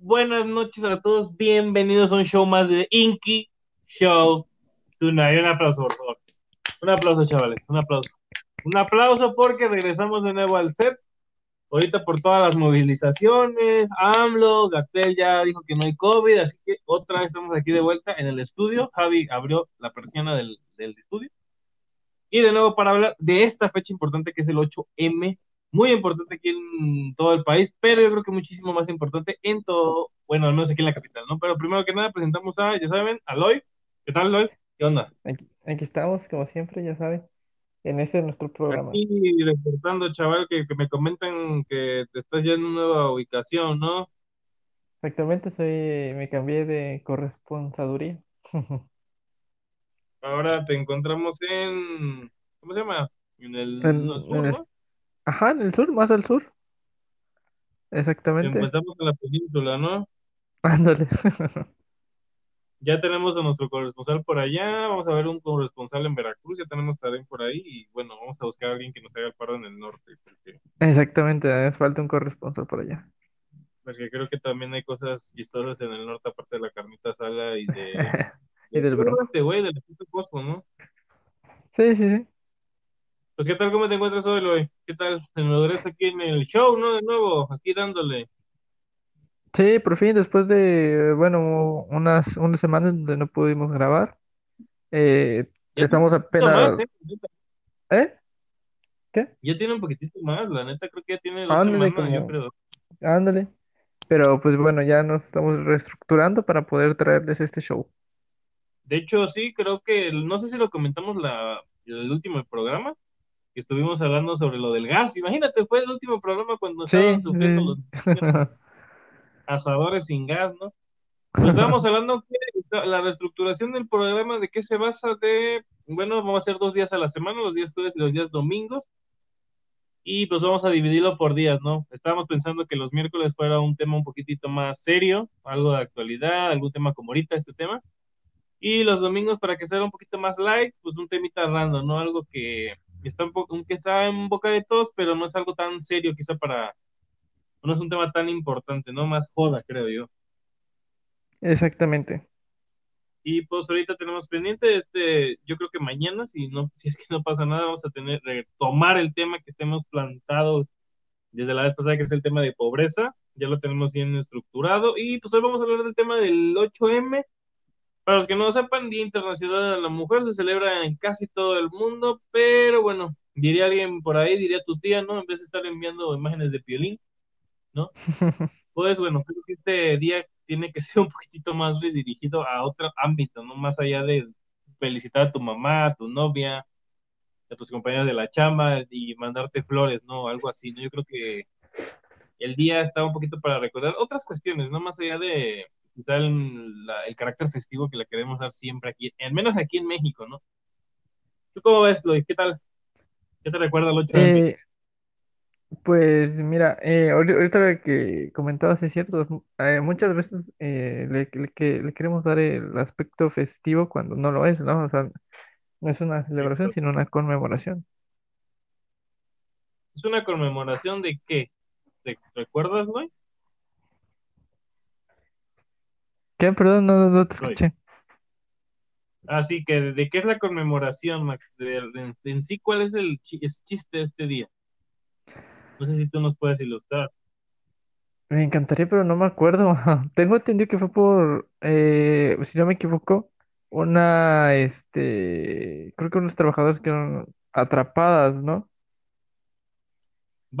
Buenas noches a todos. Bienvenidos a un show más de Inky Show Tonight. Un aplauso, por favor. Un aplauso, chavales. Un aplauso. Un aplauso porque regresamos de nuevo al set. Ahorita por todas las movilizaciones, AMLO, Gatel ya dijo que no hay COVID, así que otra vez estamos aquí de vuelta en el estudio. Javi abrió la persiana del, del estudio. Y de nuevo para hablar de esta fecha importante que es el 8M muy importante aquí en todo el país, pero yo creo que muchísimo más importante en todo, bueno, no sé aquí en la capital, ¿no? Pero primero que nada presentamos a, ya saben, a Loy. ¿Qué tal, Loy? ¿Qué onda? Aquí, aquí estamos, como siempre, ya saben, en este nuestro programa. Aquí reportando, chaval, que, que me comentan que te estás ya en una nueva ubicación, ¿no? Exactamente, soy, me cambié de corresponsaduría. Ahora te encontramos en, ¿cómo se llama? En el, En, no, sur, en el- ¿no? Ajá, en el sur, más al sur. Te Exactamente. encontramos en la península, ¿no? Ándale. Ya tenemos a nuestro corresponsal por allá, vamos a ver un corresponsal en Veracruz, ya tenemos también por ahí, y bueno, vamos a buscar a alguien que nos haga el paro en el norte, porque, Exactamente, hace falta un corresponsal por allá. porque creo que también hay cosas chistosas en el norte, aparte de la carnita asada y de... Y del ¿Cómo bronco. este güey? Del ¿no? Sí, sí, sí. Pues, ¿qué tal? ¿Cómo te encuentras hoy, Loy? ¿Qué tal? Te regreso aquí en el show, ¿no? De nuevo, aquí dándole. Sí, por fin, después de, bueno, unas, unas semanas donde no pudimos grabar, eh, Ya tiene estamos un poquito más, apenas, ¿eh? Neta, ¿eh? ¿Qué? Ya tiene un poquitito más, la neta, creo que ya tiene dos Ándale, semanas, yo como, creo. ándale. Pero pues bueno, ya nos estamos reestructurando para poder traerles este show. De hecho, sí, creo que, no sé si lo comentamos la, el último programa, que estuvimos hablando sobre lo del gas. Imagínate, fue el último programa cuando Sí, estaban sufriendo sí. los asadores sin gas, ¿no? Pues estábamos hablando que la reestructuración del programa, ¿de qué se basa? De, bueno, vamos a hacer dos días a la semana, los días jueves y los días domingos, y pues vamos a dividirlo por días, ¿no? Estábamos pensando que los miércoles fuera un tema un poquitito más serio, algo de actualidad, algún tema como ahorita este tema, y los domingos para que sea un poquito más light, pues un temita random, ¿no? Algo que está un poco, que está en boca de todos, pero no es algo tan serio quizá para, no es un tema tan importante, ¿no? Más joda, creo yo. Exactamente. Y pues ahorita tenemos pendiente, este, yo creo que mañana, si no, si es que no pasa nada, vamos a tener, retomar el tema que tenemos plantado desde la vez pasada, que es el tema de pobreza, ya lo tenemos bien estructurado, y pues hoy vamos a hablar del tema del 8M. Para los que no sepan, Día Internacional de la Mujer se celebra en casi todo el mundo, pero bueno, diría alguien por ahí, diría tu tía, ¿no? En vez de estar enviando imágenes de piolín, ¿no? Pues bueno, creo que este día tiene que ser un poquitito más redirigido a otro ámbito, ¿no? Más allá de felicitar a tu mamá, a tu novia, a tus compañeros de la chamba y mandarte flores, ¿no? Algo así, ¿no? Yo creo que el día está un poquito para recordar otras cuestiones, ¿no? Más allá de el, la- el carácter festivo que le queremos dar siempre aquí, al menos aquí en México, ¿no? ¿Tú cómo ves, Lois? ¿Qué tal? ¿Qué te recuerda el 8M? Eh, pues mira, eh, ahori- ahorita lo que comentabas es cierto, eh, muchas veces eh, le, le- que le queremos dar el aspecto festivo cuando no lo es, ¿no? O sea, no es una celebración, sino una conmemoración. ¿Es una conmemoración de qué? ¿Te recuerdas, Lois? ¿Qué? Perdón, no, no te Lois. escuché. Así que, ¿de qué es la conmemoración, Max? De, de- de en sí, ¿cuál es el chi- es chiste de este día? No sé si tú nos puedes ilustrar. Me encantaría, pero no me acuerdo. Tengo entendido que fue por, eh, si no me equivoco, una, este, creo que unos trabajadores quedaron atrapadas, ¿no?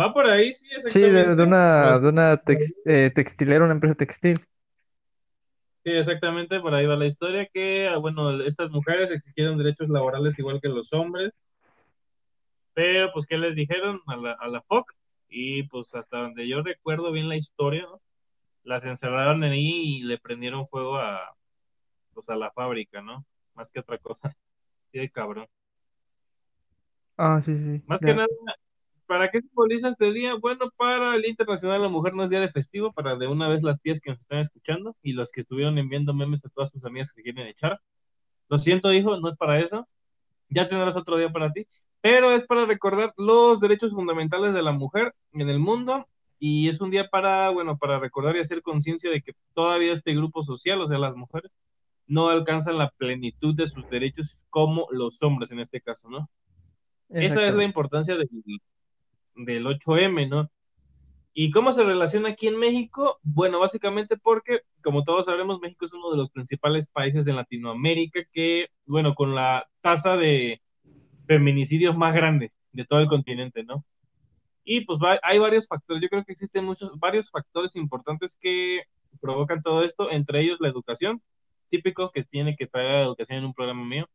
Va por ahí, sí, Sí, de, de exactamente. una, de una tex- eh, textilera, una empresa textil. Sí, exactamente, por ahí va la historia, que, ah, bueno, estas mujeres exigieron derechos laborales igual que los hombres, pero pues, ¿qué les dijeron a la, a la FOC? Y pues hasta donde yo recuerdo bien la historia, ¿no? Las encerraron ahí y le prendieron fuego a, pues, a la fábrica, ¿no? Más que otra cosa. Sí, de cabrón. Ah, sí, sí, Más que nada, ¿para qué simboliza este día? Bueno, para el Internacional de la Mujer no es día de festivo, para de una vez las tías que nos están escuchando y los que estuvieron enviando memes a todas sus amigas que quieren echar. Lo siento, hijo, no es para eso. Ya tendrás otro día para ti. Pero es para recordar los derechos fundamentales de la mujer en el mundo y es un día para, bueno, para recordar y hacer conciencia de que todavía este grupo social, o sea, las mujeres, no alcanzan la plenitud de sus derechos como los hombres en este caso, ¿no? Esa es la importancia del, del 8M, ¿no? ¿Y cómo se relaciona aquí en México? Bueno, básicamente porque, como todos sabemos, México es uno de los principales países de Latinoamérica que, bueno, con la tasa de feminicidios más grande de todo el continente, ¿no? Y pues hay varios factores, yo creo que existen muchos, varios factores importantes que provocan todo esto, entre ellos la educación, típico que tiene que traer la educación en un programa mío,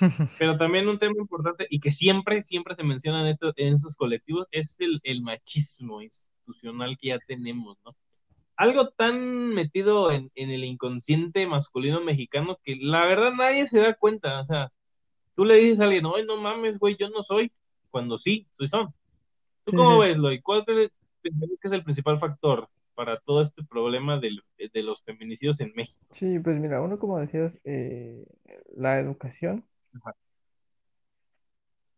pero también un tema importante y que siempre, siempre se menciona en, esto, en esos colectivos es el, el machismo institucional que ya tenemos, ¿no? Algo tan metido en, en el inconsciente masculino mexicano que la verdad nadie se da cuenta, o sea, tú le dices a alguien, oye, no mames, güey, yo no soy, cuando sí, soy son. ¿Tú cómo ves, Loy? ¿Cuál crees que es el principal factor para todo este problema de, de, los feminicidios en México? Sí, pues mira, uno como decías, eh, la educación,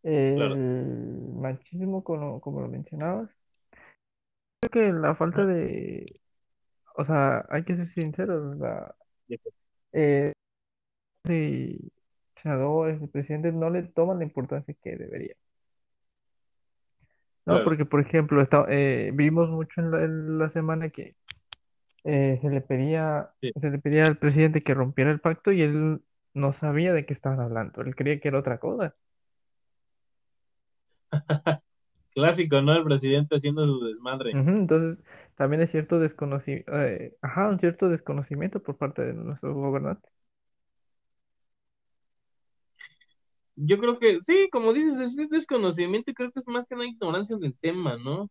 el machismo, como, como lo mencionabas, creo que la falta de, o sea, hay que ser sinceros, la, eh, senadores, el presidente no le toman la importancia que debería. No, porque por ejemplo, está, eh, vimos mucho en la, semana que eh, se le pedía, se le pedía al presidente que rompiera el pacto y él no sabía de qué estaban hablando, él creía que era otra cosa. Clásico, ¿no? El presidente haciendo su desmadre. entonces, también es cierto desconocimiento, eh, ajá, un cierto desconocimiento por parte de nuestros gobernantes. Yo creo que, sí, como dices, es, desconocimiento y creo que es más que una ignorancia del tema, ¿no?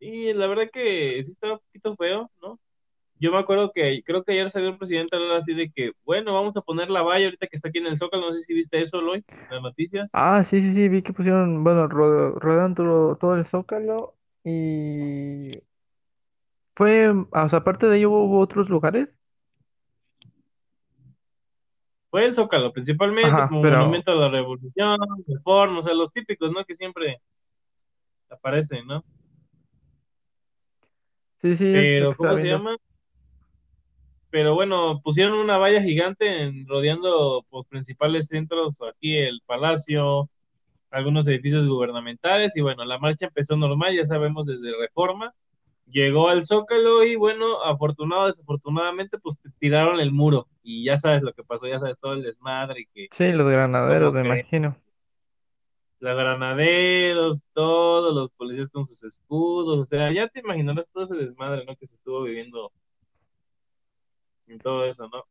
Y la verdad que sí está un poquito feo, ¿no? Yo me acuerdo que creo que ayer salió el presidente a hablar así de que, bueno, vamos a poner la valla ahorita que está aquí en el Zócalo, no sé si viste eso, Loy, en las noticias. Ah, sí, sí, sí, vi que pusieron, bueno, rodando todo, el Zócalo y fue, o sea, aparte de ello hubo otros lugares. Fue el Zócalo, principalmente como monumento a la revolución, reforma, o sea, los típicos, ¿no? Que siempre aparecen, ¿no? Sí, sí, Pero, ¿cómo se llama? Pero bueno, pusieron una valla gigante en, rodeando los pues, principales centros, aquí el Palacio, algunos edificios gubernamentales, y bueno, la marcha empezó normal, ya sabemos, desde Reforma, llegó al Zócalo y bueno, afortunado desafortunadamente, pues tiraron el muro y ya sabes lo que pasó, ya sabes todo el desmadre que... Sí, los granaderos, me imagino. Los granaderos, todos los policías con sus escudos, o sea, ya te imaginarás todo ese desmadre, ¿no? Que se estuvo viviendo en todo eso, ¿no?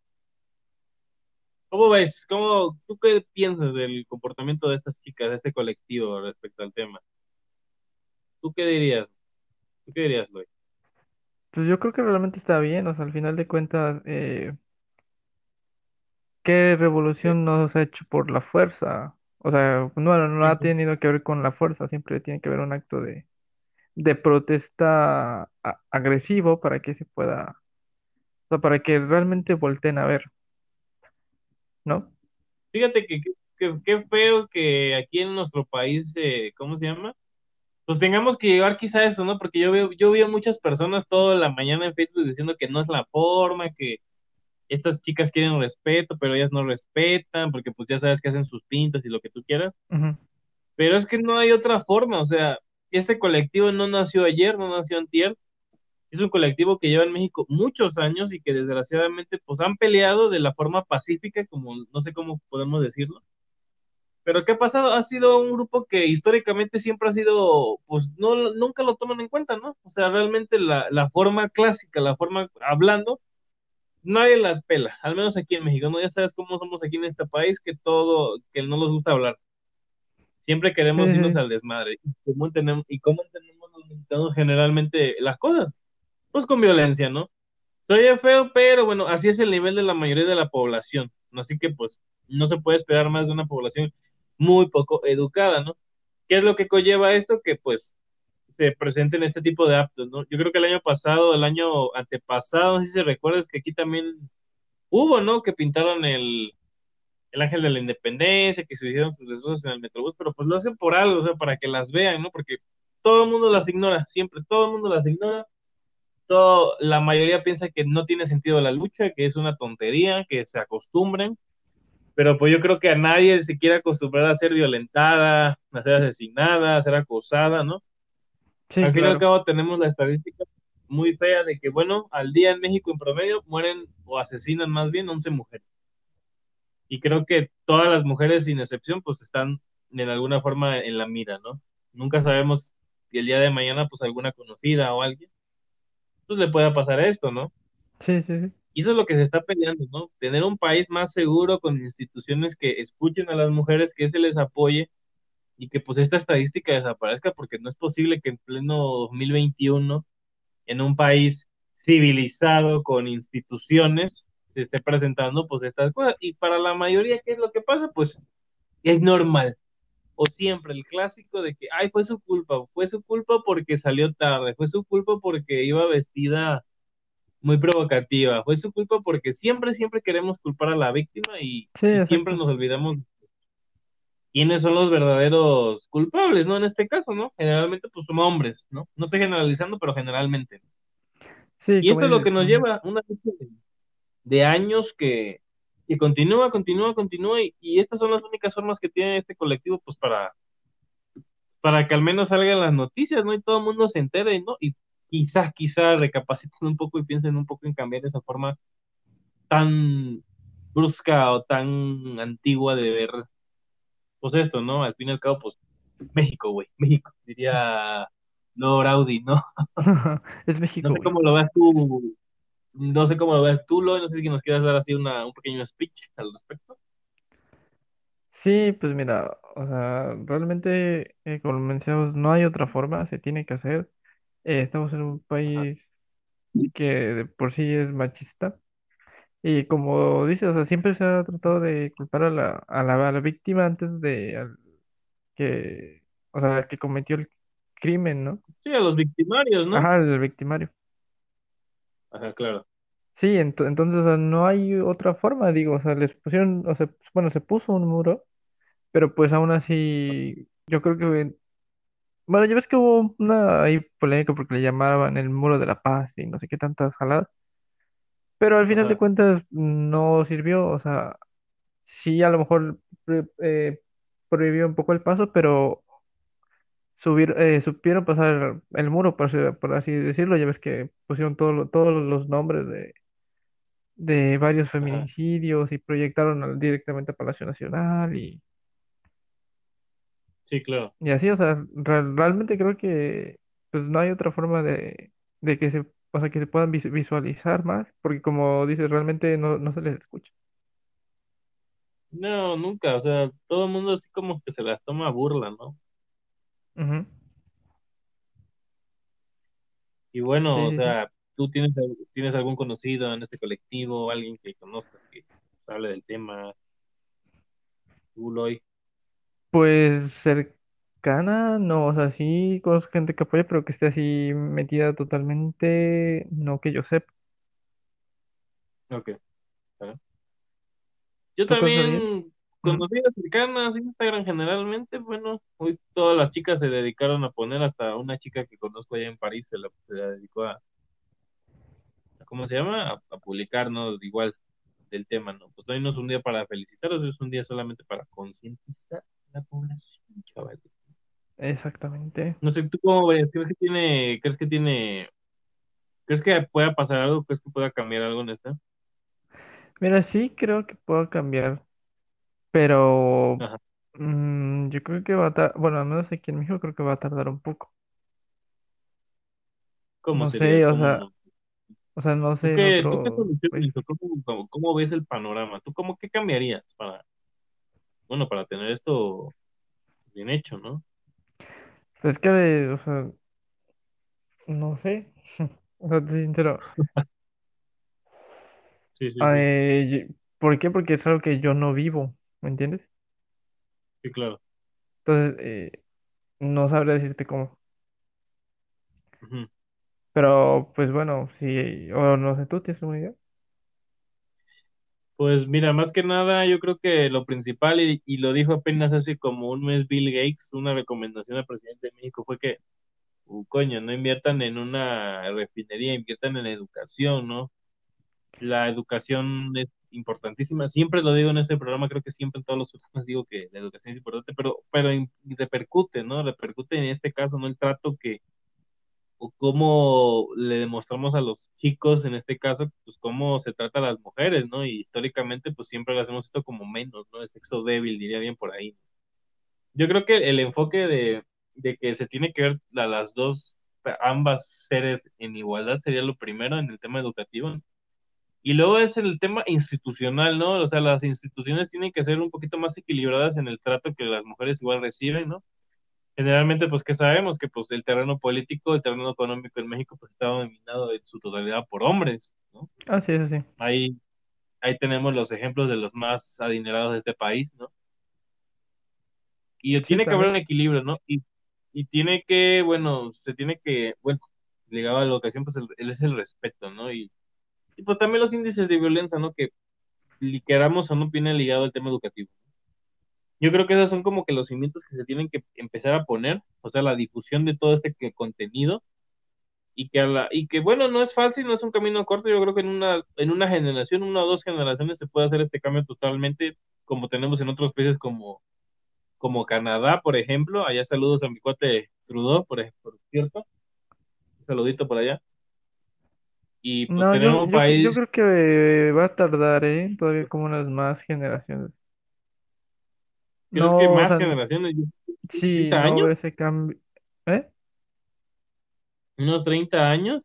¿Cómo ves? ¿Cómo, ¿Tú qué piensas del comportamiento de estas chicas, de este colectivo respecto al tema? ¿Tú qué dirías? ¿Tú qué dirías, Luis? Pues yo creo que realmente está bien, o sea, al final de cuentas, eh, ¿qué revolución nos ha hecho por la fuerza? O sea, no, no ha tenido que ver con la fuerza, siempre tiene que haber un acto de, de protesta agresivo para que se pueda, o sea, para que realmente volteen a ver, ¿no? Fíjate que qué feo que aquí en nuestro país, eh, ¿cómo se llama? pues tengamos que llegar quizá a eso, ¿no? Porque yo veo, yo veo muchas personas toda la mañana en Facebook diciendo que no es la forma, que estas chicas quieren respeto, pero ellas no respetan, porque pues ya sabes que hacen sus pintas y lo que tú quieras. Pero es que no hay otra forma, o sea, este colectivo no nació ayer, no nació antier, es un colectivo que lleva en México muchos años y que desgraciadamente pues han peleado de la forma pacífica, como no sé cómo podemos decirlo, pero ¿qué ha pasado? Ha sido un grupo que históricamente siempre ha sido, pues no, nunca lo toman en cuenta, ¿no? O sea, realmente la, la forma clásica, la forma hablando, nadie la pela, al menos aquí en México, ¿no? Ya sabes cómo somos aquí en este país, que todo, que no nos gusta hablar. Siempre queremos irnos al desmadre. ¿Y cómo entendemos, y cómo entendemos los mexicanos generalmente las cosas? Pues con violencia, ¿no? Soy feo, pero bueno, así es el nivel de la mayoría de la población. Así que pues no se puede esperar más de una población muy poco educada, ¿no? ¿Qué es lo que conlleva esto? Que pues se presenten este tipo de actos, ¿no? Yo creo que el año pasado, el año antepasado, no sé si recuerdas que aquí también hubo, ¿no? Que pintaron el, el ángel de la independencia, que se hicieron sus destrozos en el Metrobús, pero pues lo hacen por algo, o sea, para que las vean, ¿no? Porque todo el mundo las ignora, siempre todo el mundo las ignora. Todo, la mayoría piensa que no tiene sentido la lucha, que es una tontería, que se acostumbren, pero pues yo creo que a nadie se quiere acostumbrar a ser violentada, a ser asesinada, a ser acosada, ¿no? Sí, Al fin y al claro. cabo tenemos la estadística muy fea de que, bueno, al día en México en promedio mueren o asesinan más bien 11 mujeres. Y creo que todas las mujeres, sin excepción, pues están en alguna forma en la mira, ¿no? Nunca sabemos si el día de mañana, pues alguna conocida o alguien, pues le pueda pasar esto, ¿no? Sí, sí, sí. Y eso es lo que se está peleando, ¿no? Tener un país más seguro con instituciones que escuchen a las mujeres, que se les apoye y que pues esta estadística desaparezca porque no es posible que en pleno 2021 en un país civilizado con instituciones se esté presentando pues estas cosas y para la mayoría qué es lo que pasa pues es normal o siempre el clásico de que ay fue su culpa fue su culpa porque salió tarde fue su culpa porque iba vestida muy provocativa fue su culpa porque siempre siempre queremos culpar a la víctima y, Sí, y siempre nos olvidamos quiénes son los verdaderos culpables, ¿no? En este caso, ¿no? Generalmente, pues son hombres, ¿no? No estoy generalizando, pero generalmente. Sí, Y esto es lo que nos lleva una de años que, que continúa, continúa, continúa, y, y estas son las únicas formas que tiene este colectivo, pues para, para que al menos salgan las noticias, ¿no? Y todo el mundo se entere, ¿no? Y quizá, quizá recapaciten un poco y piensen un poco en cambiar esa forma tan brusca o tan antigua de ver, pues esto, ¿no? Al fin y al cabo, pues México, güey, México, diría Lord Audi, ¿no? Es No México, sé güey. cómo lo ves tú, no sé cómo lo ves tú, Lo, no sé si nos quieras dar así una, un pequeño speech al respecto. Sí, pues mira, o sea, realmente, eh, como mencionamos, no hay otra forma, se tiene que hacer. Eh, estamos en un país que de por sí es machista. Y como dices, o sea, siempre se ha tratado de culpar a la, a la, a la víctima antes de al que, o sea, que cometió el crimen, ¿no? Sí, a los victimarios, ¿no? Ajá, el victimario. Ajá, claro. Sí, ento- entonces, o sea, no hay otra forma, digo, o sea, les pusieron, o sea, bueno, se puso un muro, pero pues aún así, yo creo que, bueno, ya ves que hubo una ahí polémica porque le llamaban el muro de la paz y no sé qué tantas jaladas, pero al final de Ajá, cuentas no sirvió, o sea, sí a lo mejor pre- eh, prohibió un poco el paso, pero subir, eh, supieron pasar el muro, por así, por así decirlo, ya ves que pusieron todo todos los nombres de de varios ajá. feminicidios y proyectaron al- directamente a Palacio Nacional y, Sí, claro. y así, o sea, re- realmente creo que pues no hay otra forma de, de que se, o sea, que se puedan vis- visualizar más, porque como dices, realmente no, no se les escucha. No, nunca, o sea, todo el mundo así como que se las toma burla, ¿no? Ujú. Y bueno, Sí, o sí, sí. sea, tú tienes, tienes algún conocido en este colectivo, alguien que conozcas que hable del tema, tú, Loy. Pues cercana, no, o sea, sí conozco gente que apoya, pero que esté así metida totalmente, no que yo sepa. Ok, ¿vale? Yo también. Conocidas cercanas, Instagram generalmente, bueno, hoy todas las chicas se dedicaron a poner, hasta una chica que conozco allá en París se la, se la dedicó a, a- ¿cómo se llama? A, a publicar, ¿no? Igual del tema, ¿no? Pues hoy no es un día para felicitaros, es un día solamente para concientizar a la población, chaval. Exactamente. No sé, ¿tú cómo ves? ¿Crees que tiene, crees que tiene, crees que pueda pasar algo? ¿Crees que pueda cambiar algo en esto? Mira, sí creo que puedo cambiar. Pero Ajá. mm, yo creo que va a tardar, bueno, al menos aquí en México creo que va a tardar un poco. ¿Cómo No sería? sé, o sea, ¿Cómo? o sea, no ¿Tú sé en qué, tú qué otro país. soluciones o cómo, cómo, cómo ves el panorama? ¿Tú cómo qué cambiarías para, bueno, para tener esto bien hecho, ¿no? Pues es que, o sea, no sé. O sea, te soy sincero. Sí, sí, sí, Eh, yo- ¿por qué? Porque es algo que yo no vivo, ¿me entiendes? sí, claro. Entonces, eh, no sabría decirte cómo. Ujú. Pero, pues bueno, sí, o no sé, ¿tú tienes una idea? Pues mira, más que nada, yo creo que lo principal, y, y lo dijo apenas hace como un mes Bill Gates, una recomendación al presidente de México fue que, uh, coño, no inviertan en una refinería, inviertan en educación, ¿no? La educación es importantísima. Siempre lo digo en este programa, creo que siempre en todos los programas digo que la educación es importante, pero, pero repercute, ¿no? Repercute en este caso, ¿no? El trato que, o cómo le demostramos a los chicos, en este caso, pues cómo se trata a las mujeres, ¿no? Y históricamente, pues siempre lo hacemos esto como menos, ¿no? El sexo débil, diría bien por ahí. Yo creo que el enfoque de, de que se tiene que ver a las dos, ambas seres en igualdad sería lo primero en el tema educativo. Y luego es el tema institucional, ¿no? O sea, las instituciones tienen que ser un poquito más equilibradas en el trato que las mujeres igual reciben, ¿no? Generalmente, pues que sabemos que pues el terreno político, el terreno económico en México pues está dominado en su totalidad por hombres, ¿no? Ah, sí, sí. Ahí, ahí tenemos los ejemplos de los más adinerados de este país, ¿no? Y Sí, tiene que haber un equilibrio, ¿no? Y, y tiene que, bueno, se tiene que, bueno, ligado a la educación, pues el, el es el respeto, ¿no? Y, y pues también los índices de violencia, ¿no? Que queramos o no viene ligado al tema educativo. Yo creo que esos son como que los cimientos que se tienen que empezar a poner, o sea, la difusión de todo este contenido y que, a la, y que bueno, no es fácil, no es un camino corto, yo creo que en una, en una generación, una o dos generaciones se puede hacer este cambio totalmente como tenemos en otros países como, como Canadá, por ejemplo, allá saludos a mi cuate Trudeau, por, por cierto, un saludito por allá, y pues No, tener yo, un yo, yo país, creo que va a tardar, ¿eh? Todavía como unas más generaciones. ¿crees que No, o más sea, generaciones? sí, ¿30 no años? ese cambio. ¿Eh? ¿Unos 30 años?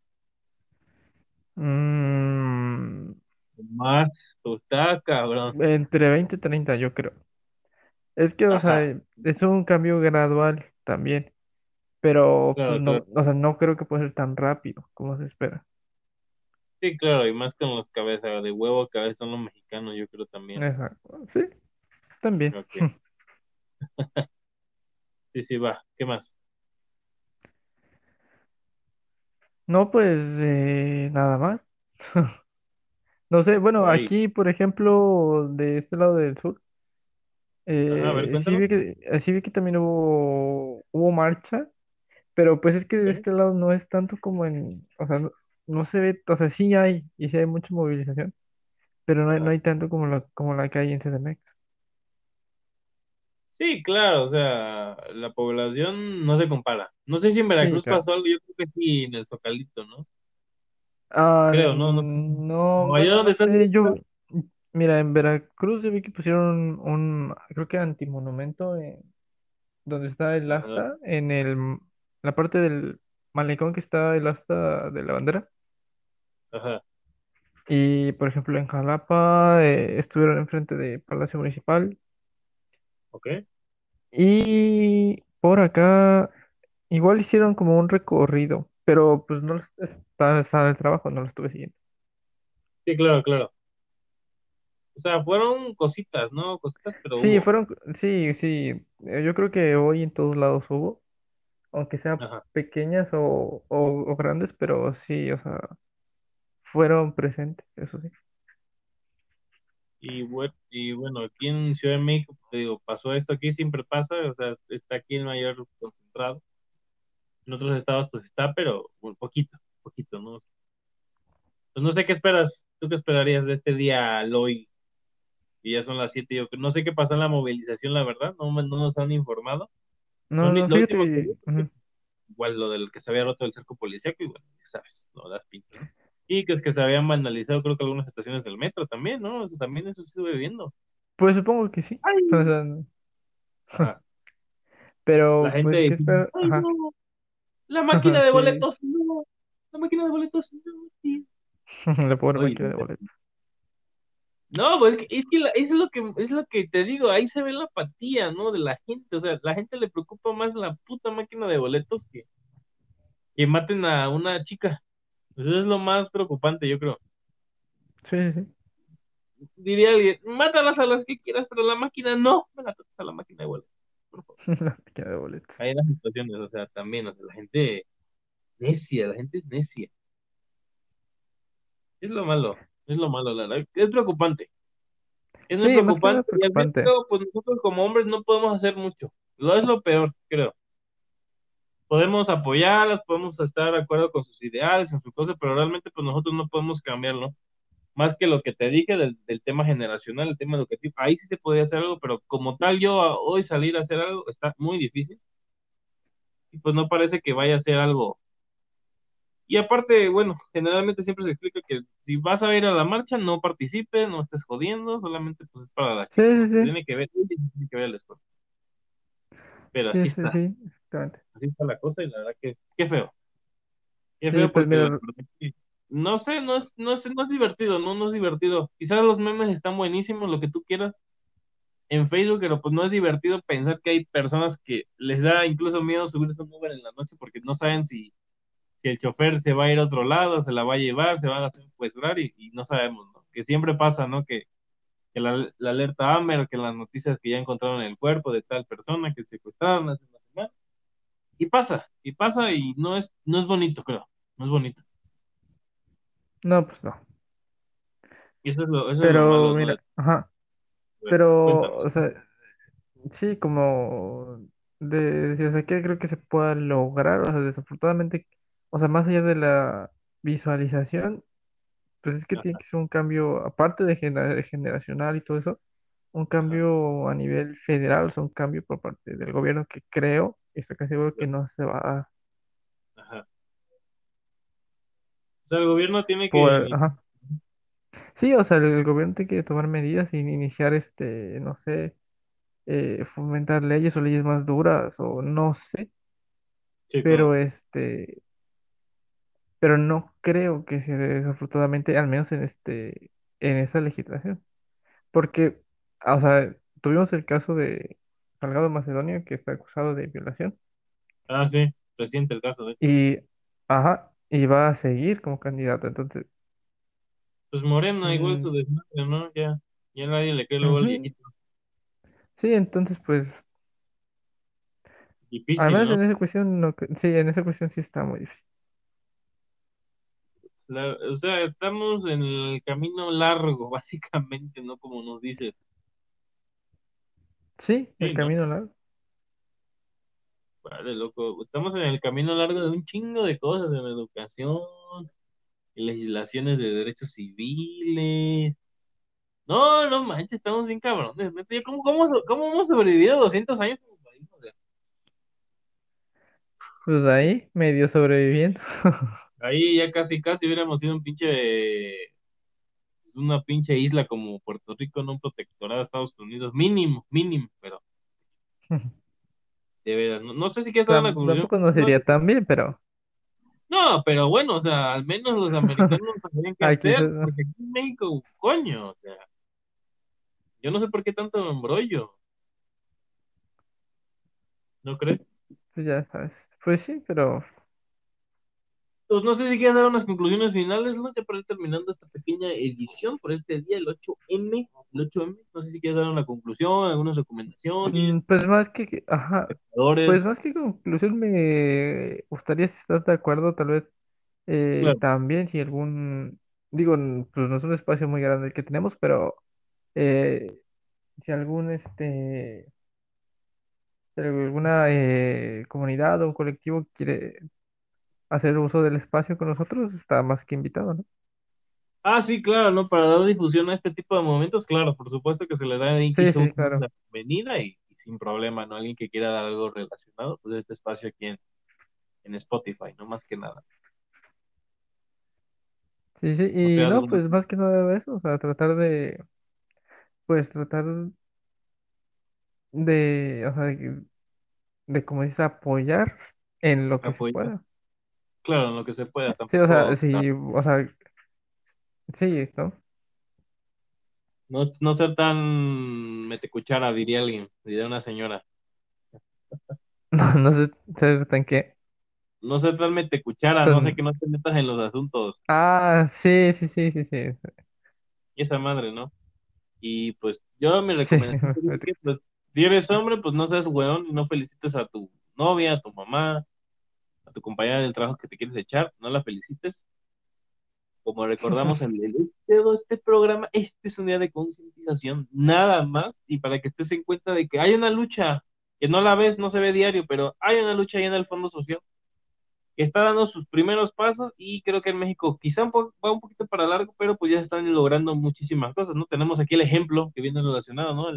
Mm, Más, pues está cabrón. entre 20 y 30, yo creo. Es que, o sea, es un cambio gradual también, pero pues claro, claro. no, o sea, no creo que pueda ser tan rápido como se espera. Sí, claro, y más con los cabezas de huevo, que a veces son los mexicanos, yo creo también. Sí, también. Ok, sí, sí, va. ¿Qué más? No, pues eh, nada más. No sé, bueno, aquí, por ejemplo, de este lado del sur, ver, eh, sí vi que, sí vi que también hubo, hubo marcha, pero pues es que de este lado no es tanto como en, o sea, no, no se ve, o sea, sí hay, y sí hay mucha movilización, pero no hay, no hay tanto como la, como la que hay en CDMX. Sí, claro, o sea, la población no se compara. No sé si en Sí, Veracruz claro. pasó algo, yo creo que sí, en el Zocalito, ¿no? Ah, Creo, ¿no? No, no, allá bueno, donde no sé, yo, mira, en Veracruz yo vi que pusieron un, creo que antimonumento en donde está el asta, en el, la parte del malecón que está el asta de la bandera. Ajá, Y, por ejemplo, en Jalapa eh, estuvieron enfrente de Palacio Municipal. ok. Y por acá igual hicieron como un recorrido, pero pues no estaba, estaba en el trabajo, no lo estuve siguiendo. Sí, claro, claro. O sea, fueron cositas, ¿no? Cositas, pero Sí, hubo. fueron, sí, sí, eh, yo creo que hoy en todos lados hubo, aunque sean Ajá. pequeñas o, o, o grandes, pero sí, o sea, fueron presentes, eso sí. Y, y bueno, aquí en Ciudad de México, te digo, pasó esto aquí, siempre pasa, o sea, está aquí el mayor concentrado. En otros estados pues está, pero un poquito, poquito, ¿no? Pues no sé qué esperas, ¿tú qué esperarías de este día al hoy? Y ya son las 7, yo no sé qué pasó en la movilización, la verdad, no, no nos han informado. No, no, lo último que fíjate, ujú. igual lo del que se había roto el cerco policíaco, y bueno, ya sabes, no das pinta, ¿no? Y que es que se habían vandalizado, creo que algunas estaciones del metro también, ¿no? Eso también, eso sí estuve viendo. Pues supongo que sí. O sea, no- Ajá. La pero gente pues, ¿qué diciendo, espera? ¡ay, Ajá, no! La máquina de sí, boletos, no. La máquina de boletos, no, tío. la pobre Oye, máquina de boletos. no, pues es que, es que la- es lo que es lo que te digo, ahí se ve la apatía, ¿no? De la gente, o sea, la gente le preocupa más la puta máquina de boletos que, que maten a una chica. Eso es lo más preocupante, yo creo. Sí, sí, Diría alguien, mátalas a las que quieras, pero la máquina no, me la a la máquina de boletos, por favor. sí, la máquina de boletos. Hay las situaciones, o sea, también, o sea, la gente necia, la gente es necia. Es lo malo, es lo malo, la. Es preocupante. Es muy Sí, preocupante. Y al fin pues nosotros como hombres no podemos hacer mucho. Lo es lo peor, creo. Podemos apoyarlas, podemos estar de acuerdo con sus ideales, con sus cosas, pero realmente pues nosotros no podemos cambiarlo. Más que lo que te dije del, del tema generacional, el tema educativo, ahí sí se podría hacer algo, pero como tal yo hoy salir a hacer algo está muy difícil y pues no parece que vaya a ser algo. Y aparte, bueno, generalmente siempre se explica que si vas a ir a la marcha, no participes, no estés jodiendo, solamente pues es para la Sí, gente, sí, sí. tiene que ver, tiene que ver el esfuerzo. Pero Sí, así sí, está, sí, exactamente. así está la cosa y la verdad que qué feo, qué Sí, feo pues mira, no sé, no es, no es, no es divertido, no, no es divertido. Quizás los memes están buenísimos, lo que tú quieras en Facebook, pero pues no es divertido pensar que hay personas que les da incluso miedo subirse a un Uber en la noche porque no saben si, si el chofer se va a ir a otro lado, se la va a llevar, se van a secuestrar y, y no sabemos, ¿no? Que siempre pasa, ¿no? Que, que la, la alerta Amber, que las noticias que ya encontraron el cuerpo de tal persona que secuestraron hace una semana. Y pasa, y pasa y no es, no es bonito, creo, no es bonito. no, pues no. Y eso es lo, eso es lo Pero. De- mira, ajá. Pero, o sea, sí, como de, de- o sea, que creo que se pueda lograr, o sea, desafortunadamente, o sea, más allá de la visualización, pues es que tiene que ser un cambio, aparte de gener- generacional y todo eso, un cambio a nivel federal, o sea, un cambio por parte del gobierno que creo, casi seguro que no se va a dar. ajá. O sea, el gobierno tiene que Por, iniciar. ajá. Sí, o sea, el gobierno tiene que tomar medidas y iniciar, este, no sé, eh, fomentar leyes o leyes más duras, o no sé, Sí, claro. pero este, pero no creo que se dé desafortunadamente, al menos en este, en esta legislación. Porque, o sea, tuvimos el caso de Salgado Macedonio, que está acusado de violación, Ah, sí, reciente el caso, de hecho. y, ajá, y va a seguir como candidato. Entonces, Pues Morena, igual su mm, desmadre, ¿no? Ya, ya nadie le cree luego al viejito. Sí, entonces, pues, Difícil, ¿no? en esa cuestión, no, cre- sí, en esa cuestión sí está muy difícil. La- o sea, estamos en el camino largo, básicamente, ¿no? Como nos dices. Sí, el Sí, ¿no? camino largo. Vale, loco. Estamos en el camino largo de un chingo de cosas, en educación, en legislaciones de derechos civiles. No, no manches, estamos bien cabrones. ¿Cómo, cómo, cómo hemos sobrevivido 200 años como país? O sea, Pues ahí, medio sobreviviendo. ahí ya casi, casi hubiéramos sido un pinche es una pinche isla como Puerto Rico, no un protectorado de Estados Unidos, mínimo, mínimo, pero de veras, no, no sé si quieres dar una conclusión. Tampoco no No, sería tan bien, pero no, pero bueno, o sea, al menos los americanos sabían qué aquí hacer, se... porque aquí en México, coño, o sea, yo no sé por qué tanto embrollo, ¿no crees? pues ya sabes. Pues sí, pero Pues no sé si quieres dar unas conclusiones finales, ¿no? Ya para ir terminando esta pequeña edición por este día, el 8M, el 8M, no sé si quieres dar una conclusión, algunas recomendaciones, mm, pues más que, ajá, pues más que conclusión me gustaría si estás de acuerdo, tal vez eh, claro. también si algún, digo, pues no es un espacio muy grande el que tenemos, pero eh, si algún, este, alguna eh, comunidad o colectivo quiere hacer uso del espacio con nosotros, está más que invitado, ¿no? Ah, sí, claro, ¿no? Para dar difusión a este tipo de momentos, claro, por supuesto que se le da ahí Sí, quizá sí, un- claro. una bienvenida y, y sin problema, ¿no? Alguien que quiera dar algo relacionado, pues este espacio aquí en, en Spotify, no más que nada. Sí, sí, y no, pues más que nada de eso, o sea, tratar de, pues tratar de, o sea, de, de, como dices, apoyar en lo que se pueda. Claro, en lo que se pueda, Sí, o sea, sí, o sea, sí, ¿no? no, no ser tan mete cuchara, diría alguien, diría una señora. No, no sé, sé tan qué. No ser tan mete cuchara, Pues, no sé que no te metas en los asuntos. ah, sí, sí, sí, sí, sí, Y esa madre, ¿no? Y pues yo sí, recomendación sería que pues, si eres hombre, pues no seas weón y no felicites a tu novia, a tu mamá, a tu compañera del trabajo que te quieres echar, no la felicites. como recordamos en el, este, este programa, este es un día de concientización, nada más, y para que estés en cuenta de que hay una lucha, que no la ves, no se ve diario, pero hay una lucha ahí en el Fondo Social, que está dando sus primeros pasos, y creo que en México quizá va un poquito para largo, pero pues ya están logrando muchísimas cosas, ¿no? Tenemos aquí el ejemplo que viene relacionado, ¿no?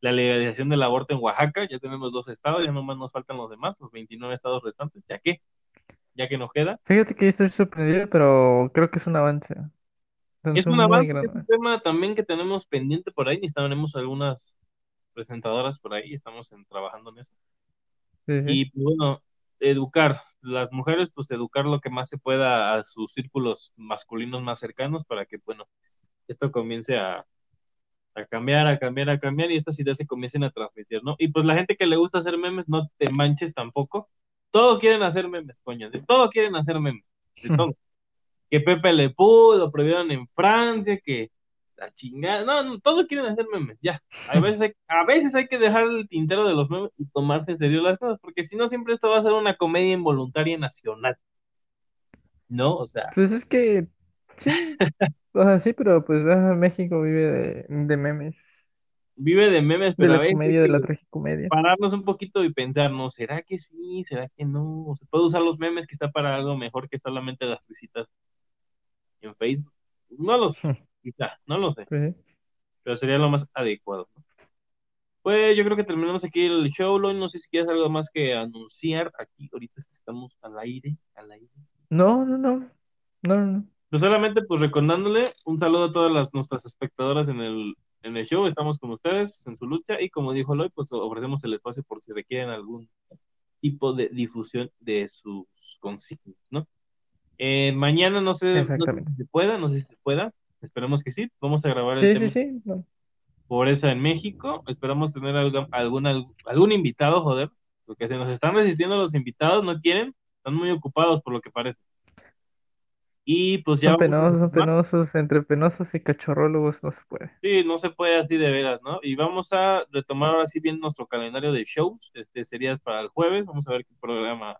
La legalización del aborto en Oaxaca, ya tenemos dos estados, ya nomás nos faltan los demás, los 29 estados restantes, ya que ya que nos queda. Fíjate que estoy sorprendido, pero creo que es un avance. Es un avance, es un tema también que tenemos pendiente por ahí, necesitaremos algunas presentadoras por ahí, estamos trabajando en eso. Y pues, bueno, educar, las mujeres, pues educar lo que más se pueda a sus círculos masculinos más cercanos para que, bueno, esto comience a, a cambiar, a cambiar, a cambiar y estas ideas se comiencen a transmitir, ¿no? Y pues la gente que le gusta hacer memes, no te manches tampoco, todos quieren hacer memes, coño. De todo quieren hacer memes. De todo. que Pepe Le Pew lo prohibieron en Francia, que la chingada. No, no, todos quieren hacer memes, ya. A veces, hay, a veces hay que dejar el tintero de los memes y tomarse en serio las cosas, porque si no, siempre esto va a ser una comedia involuntaria nacional. ¿No? O sea. Pues es que. Sí. o sea, sí, pero pues ah, México vive de, de memes vive de memes, pero de la comedia, de la tragicomedia. Pararnos un poquito y pensar, ¿no? ¿Será que sí? ¿Será que no? ¿Se puede usar los memes que está para algo mejor que solamente las visitas en Facebook? No lo sé, quizá, no lo sé. Pero sería lo más adecuado. Pues yo creo que terminamos aquí el show, No sé si quieres algo más que anunciar aquí. Ahorita estamos al aire, al aire. No, no, no. No, no. Pues solamente pues recordándole un saludo a todas las nuestras espectadoras en el en el show, estamos con ustedes en su lucha y como dijo Loy, pues ofrecemos el espacio por si requieren algún tipo de difusión de sus consignas, ¿no? Eh, mañana no sé, si se pueda, no sé si se pueda, esperemos que sí, vamos a grabar el sí, sí, sí. por esa en México, esperamos tener algún, algún, invitado, joder, porque se nos están resistiendo los invitados, no quieren, están muy ocupados por lo que parece. Y pues ya. Son penosos, son penosos, entre penosos y cachorrólogos no se puede. Sí, no se puede así de veras, ¿no? Y vamos a retomar ahora sí bien nuestro calendario de shows. Este sería para el jueves. Vamos a ver qué programa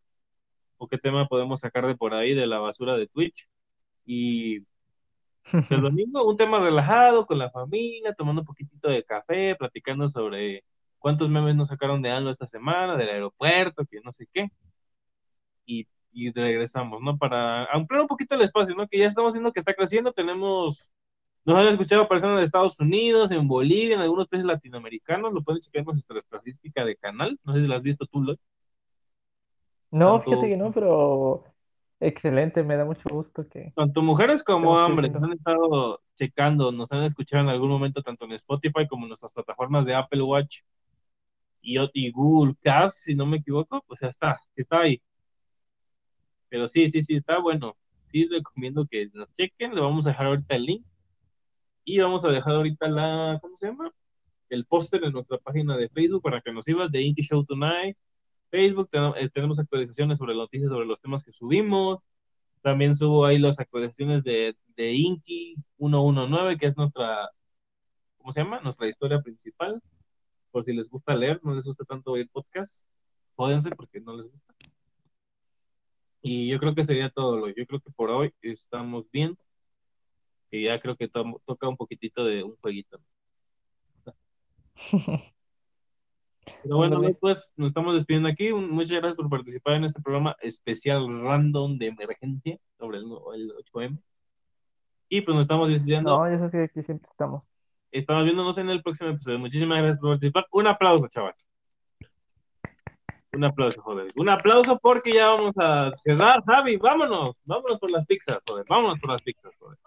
o qué tema podemos sacar de por ahí de la basura de Twitch. Y el domingo, un tema relajado con la familia, tomando un poquitito de café, platicando sobre cuántos memes nos sacaron de algo esta semana, del aeropuerto, que no sé qué. Y y regresamos, ¿no? Para ampliar un poquito el espacio, ¿no? Que ya estamos viendo que está creciendo, tenemos, nos han escuchado personas de Estados Unidos, en Bolivia, en algunos países latinoamericanos, lo pueden checar en nuestra estadística de canal, no sé si la has visto tú, Lloyd. No, fíjate que no, pero excelente, me da mucho gusto que... Tanto mujeres como hombres nos han estado checando, nos han escuchado en algún momento tanto en Spotify como en nuestras plataformas de Apple Watch y, y Google Cast, si no me equivoco, pues ya está, está ahí. Pero sí, sí, sí, está bueno. Sí, recomiendo que nos chequen. Le vamos a dejar ahorita el link. Y vamos a dejar ahorita la, ¿cómo se llama? El póster en nuestra página de Facebook para que nos sigas de Inky Show Tonight. Facebook, eh, tenemos actualizaciones sobre noticias, sobre los temas que subimos. También subo ahí las actualizaciones de, de Inky 119, que es nuestra, ¿cómo se llama? Nuestra historia principal. Por si les gusta leer, no les gusta tanto oír podcast, jódense porque no les gusta. Y yo creo que sería todo lo. Yo creo que por hoy estamos bien. Y ya creo que toca un poquitito de un jueguito. Pero bueno, pues nos estamos despidiendo aquí. Muchas gracias por participar en este programa especial random de emergencia sobre el, 8M. Y pues nos estamos despidiendo. No, ya sé que aquí siempre estamos. Estamos viéndonos en el próximo episodio. Muchísimas gracias por participar. Un aplauso, chaval. Un aplauso, joder. Un aplauso porque ya vamos a cerrar, Javi. Vámonos. Vámonos por las pizzas, joder. Vámonos por las pizzas, joder.